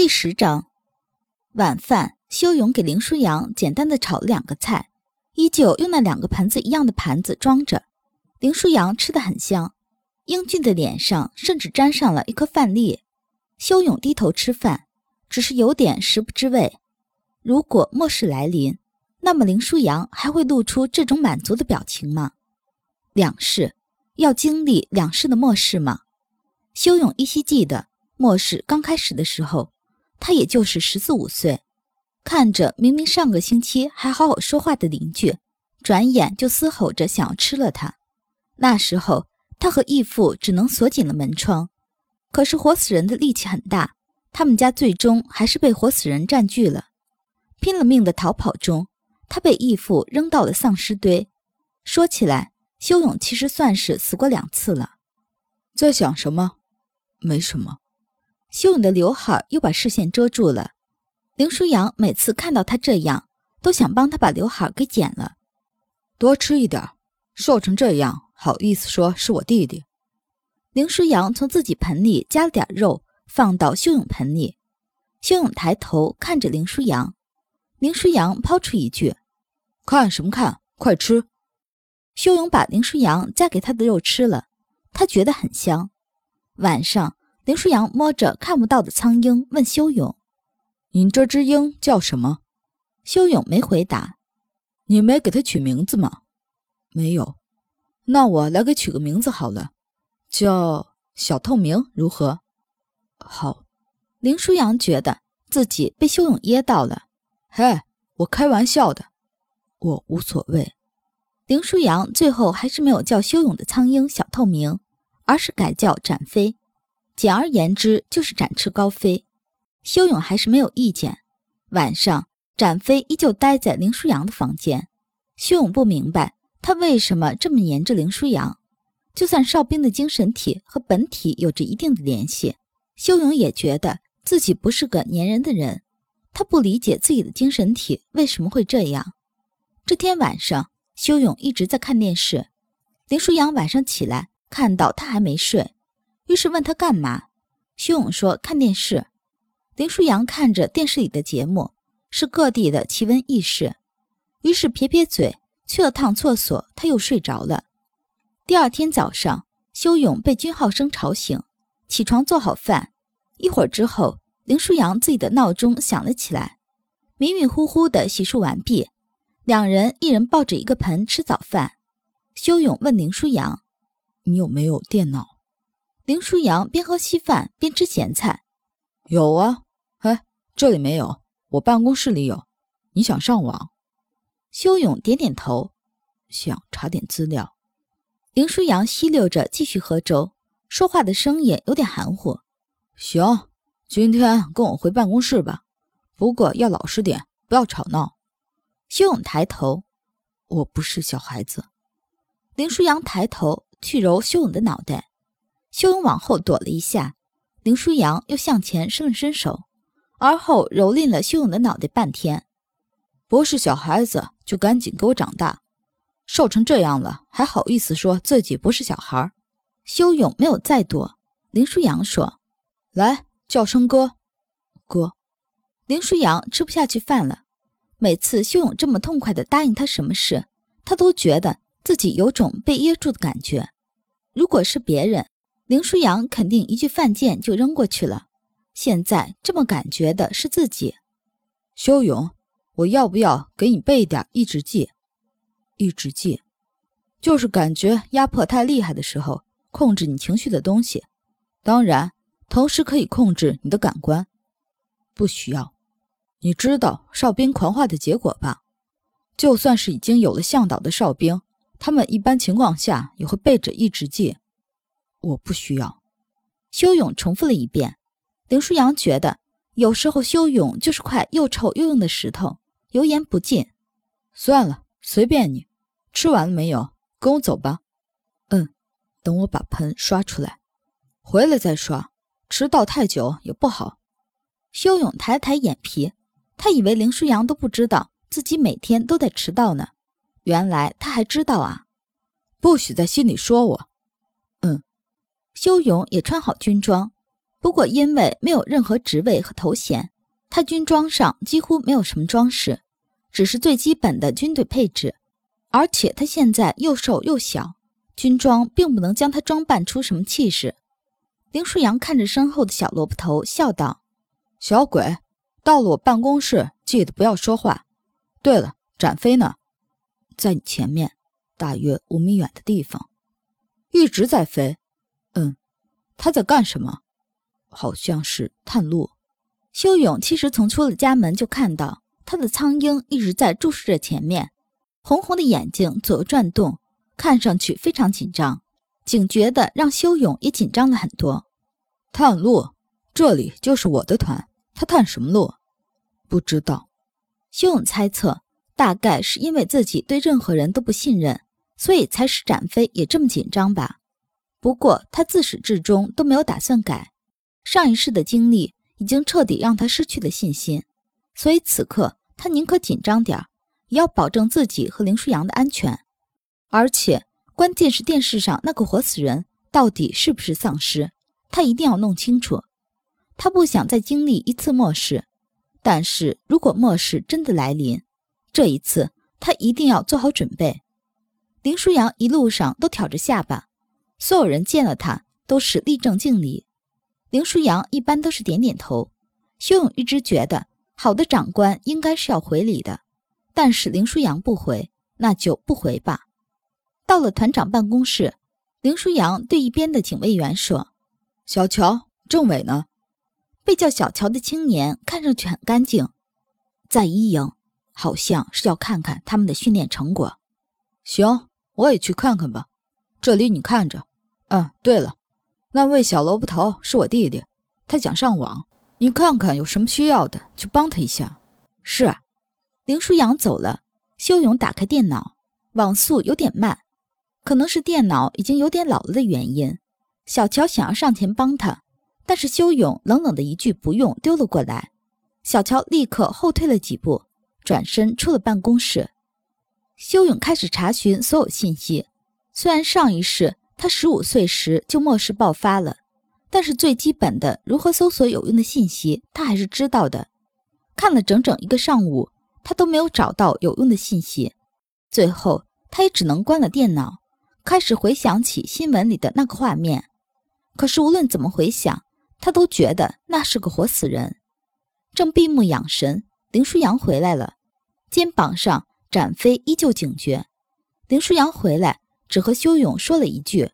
第十章，晚饭，修勇给林舒扬简单的炒了两个菜，依旧用那两个盆子一样的盘子装着。林舒扬吃得很香，英俊的脸上甚至沾上了一颗饭粒。修勇低头吃饭，只是有点食不知味。如果末世来临，那么林舒扬还会露出这种满足的表情吗？两世要经历两世的末世吗？修勇依稀记得末世刚开始的时候。他也就是十四五岁，看着明明上个星期还好好说话的邻居，转眼就嘶吼着想要吃了他。那时候他和义父只能锁紧了门窗，可是活死人的力气很大，他们家最终还是被活死人占据了。拼了命的逃跑中，他被义父扔到了丧尸堆。说起来，修勇其实算是死过两次了。在想什么？没什么。修勇的刘海又把视线遮住了。林舒扬每次看到他这样，都想帮他把刘海给剪了。多吃一点，瘦成这样，好意思说是我弟弟？林舒扬从自己盆里夹了点肉，放到修勇盆里。修勇抬头看着林舒扬，林舒扬抛出一句：“看什么看？快吃！”修勇把林舒扬夹给他的肉吃了，他觉得很香。晚上。林舒扬摸着看不到的苍鹰，问修勇：“你这只鹰叫什么？”修勇没回答。“你没给它取名字吗？”“没有。”“那我来给取个名字好了，叫小透明，如何？”“好。”林舒扬觉得自己被修勇噎到了。“嘿，我开玩笑的，我无所谓。”林舒扬最后还是没有叫修勇的苍鹰小透明，而是改叫展飞。简而言之，就是展翅高飞。修勇还是没有意见。晚上，展飞依旧待在林舒扬的房间。修勇不明白他为什么这么黏着林舒扬。就算哨兵的精神体和本体有着一定的联系，修勇也觉得自己不是个粘人的人。他不理解自己的精神体为什么会这样。这天晚上，修勇一直在看电视。林舒扬晚上起来，看到他还没睡。于是问他干嘛？修勇说看电视。林舒扬看着电视里的节目，是各地的奇闻异事。于是撇撇嘴，去了趟厕所，他又睡着了。第二天早上，修勇被军号声吵醒，起床做好饭。一会儿之后，林舒扬自己的闹钟响了起来。迷迷糊糊的洗漱完毕，两人一人抱着一个盆吃早饭。修勇问林舒扬：“你有没有电脑？”林舒扬边喝稀饭边吃咸菜，有啊，哎，这里没有，我办公室里有。你想上网？修勇点点头，想查点资料。林舒扬吸溜着继续喝粥，说话的声音有点含糊。行，今天跟我回办公室吧，不过要老实点，不要吵闹。修勇抬头，我不是小孩子。林舒扬抬头去揉修勇的脑袋。修勇往后躲了一下，林舒扬又向前伸了伸手，而后蹂躏了修勇的脑袋半天。不是小孩子就赶紧给我长大，瘦成这样了还好意思说自己不是小孩？修勇没有再躲，林舒扬说：“来叫声哥，哥。”林舒扬吃不下去饭了。每次修勇这么痛快地答应他什么事，他都觉得自己有种被噎住的感觉。如果是别人，林舒扬肯定一句犯贱就扔过去了。现在这么感觉的是自己。修勇，我要不要给你备点抑制剂？抑制剂，就是感觉压迫太厉害的时候，控制你情绪的东西。当然，同时可以控制你的感官。不需要。你知道哨兵狂化的结果吧？就算是已经有了向导的哨兵，他们一般情况下也会备着抑制剂。我不需要。修勇重复了一遍。林舒扬觉得有时候修勇就是块又臭又硬的石头，油盐不进。算了，随便你。吃完了没有？跟我走吧。嗯，等我把盆刷出来，回来再刷。迟到太久也不好。修勇抬了抬眼皮，他以为林舒扬都不知道自己每天都在迟到呢。原来他还知道啊！不许在心里说我。修勇也穿好军装，不过因为没有任何职位和头衔，他军装上几乎没有什么装饰，只是最基本的军队配置。而且他现在又瘦又小，军装并不能将他装扮出什么气势。林舒扬看着身后的小萝卜头，笑道：“小鬼，到了我办公室，记得不要说话。对了，展飞呢？在你前面，大约五米远的地方，一直在飞。嗯，他在干什么？好像是探路。”修勇其实从出了家门就看到他的苍鹰一直在注视着前面。红红的眼睛左右转动，看上去非常紧张，警觉的让修勇也紧张了很多。探路，这里就是我的团。他探什么路？不知道。修勇猜测，大概是因为自己对任何人都不信任，所以才使展飞也这么紧张吧。不过他自始至终都没有打算改，上一世的经历已经彻底让他失去了信心，所以此刻他宁可紧张点。也要保证自己和林舒扬的安全，而且关键是电视上那个活死人到底是不是丧尸，他一定要弄清楚。他不想再经历一次末世，但是如果末世真的来临，这一次他一定要做好准备。林舒扬一路上都挑着下巴，所有人见了他都是立正敬礼。林舒扬一般都是点点头。修勇一直觉得，好的长官应该是要回礼的。但是林舒扬不回，那就不回吧。到了团长办公室，林舒扬对一边的警卫员说：“小乔，政委呢？”被叫小乔的青年看上去很干净，在一营，好像是要看看他们的训练成果。行，我也去看看吧。这里你看着。嗯，对了，那位小萝卜头是我弟弟，他想上网，你看看有什么需要的，就帮他一下。是。林舒扬走了，修勇打开电脑，网速有点慢，可能是电脑已经有点老了的原因。小乔想要上前帮他，但是修勇冷冷的一句“不用”丢了过来。小乔立刻后退了几步，转身出了办公室。修勇开始查询所有信息。虽然上一世他十五岁时就末世爆发了，但是最基本的如何搜索有用的信息，他还是知道的。看了整整一个上午。他都没有找到有用的信息，最后他也只能关了电脑，开始回想起新闻里的那个画面。可是无论怎么回想，他都觉得那是个活死人。正闭目养神，林舒扬回来了，肩膀上展飞依旧警觉。林舒扬回来，只和修勇说了一句：“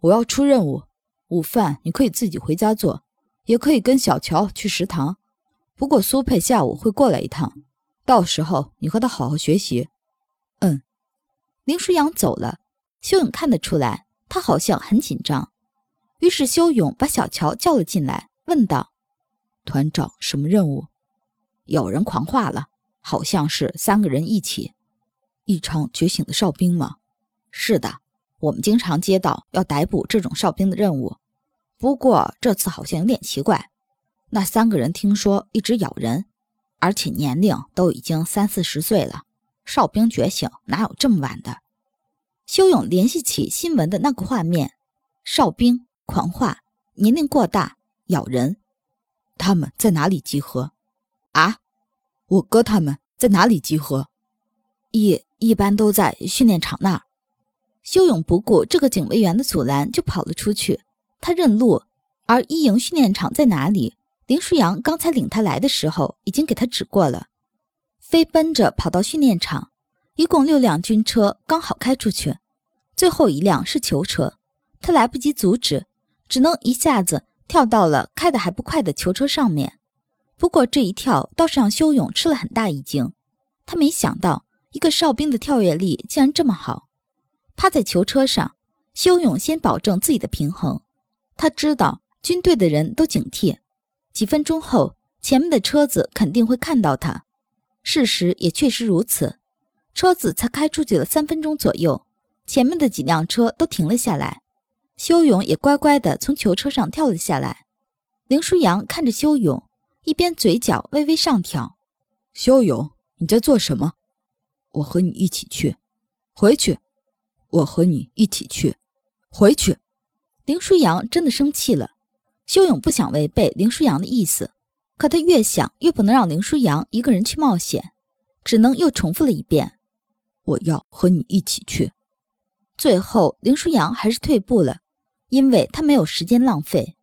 我要出任务，午饭你可以自己回家做，也可以跟小乔去食堂。不过苏佩下午会过来一趟。”到时候你和他好好学习。嗯，林舒扬走了，修勇看得出来，他好像很紧张。于是修勇把小乔叫了进来，问道：“团长，什么任务？有人狂化了，好像是三个人一起，异常觉醒的哨兵吗？是的，我们经常接到要逮捕这种哨兵的任务。不过这次好像有点奇怪，那三个人听说一直咬人。”而且年龄都已经三四十岁了，哨兵觉醒哪有这么晚的？修勇联系起新闻的那个画面，哨兵狂化，年龄过大，咬人，他们在哪里集合？啊，我哥他们在哪里集合？一一般都在训练场那儿。修勇不顾这个警卫员的阻拦，就跑了出去。他认路，而一营训练场在哪里？林舒扬刚才领他来的时候，已经给他指过了。飞奔着跑到训练场，一共六辆军车刚好开出去，最后一辆是囚车，他来不及阻止，只能一下子跳到了开的还不快的囚车上面。不过这一跳倒是让修勇吃了很大一惊，他没想到一个哨兵的跳跃力竟然这么好。趴在囚车上，修勇先保证自己的平衡，他知道军队的人都警惕。几分钟后，前面的车子肯定会看到他。事实也确实如此。车子才开出去了三分钟左右，前面的几辆车都停了下来。修勇也乖乖地从囚车上跳了下来。林舒扬看着修勇，一边嘴角微微上挑：“修勇，你在做什么？我和你一起去，回去。我和你一起去，回去。”林舒扬真的生气了。修勇不想违背林舒扬的意思，可他越想越不能让林舒扬一个人去冒险，只能又重复了一遍：“我要和你一起去。”最后，林舒扬还是退步了，因为他没有时间浪费。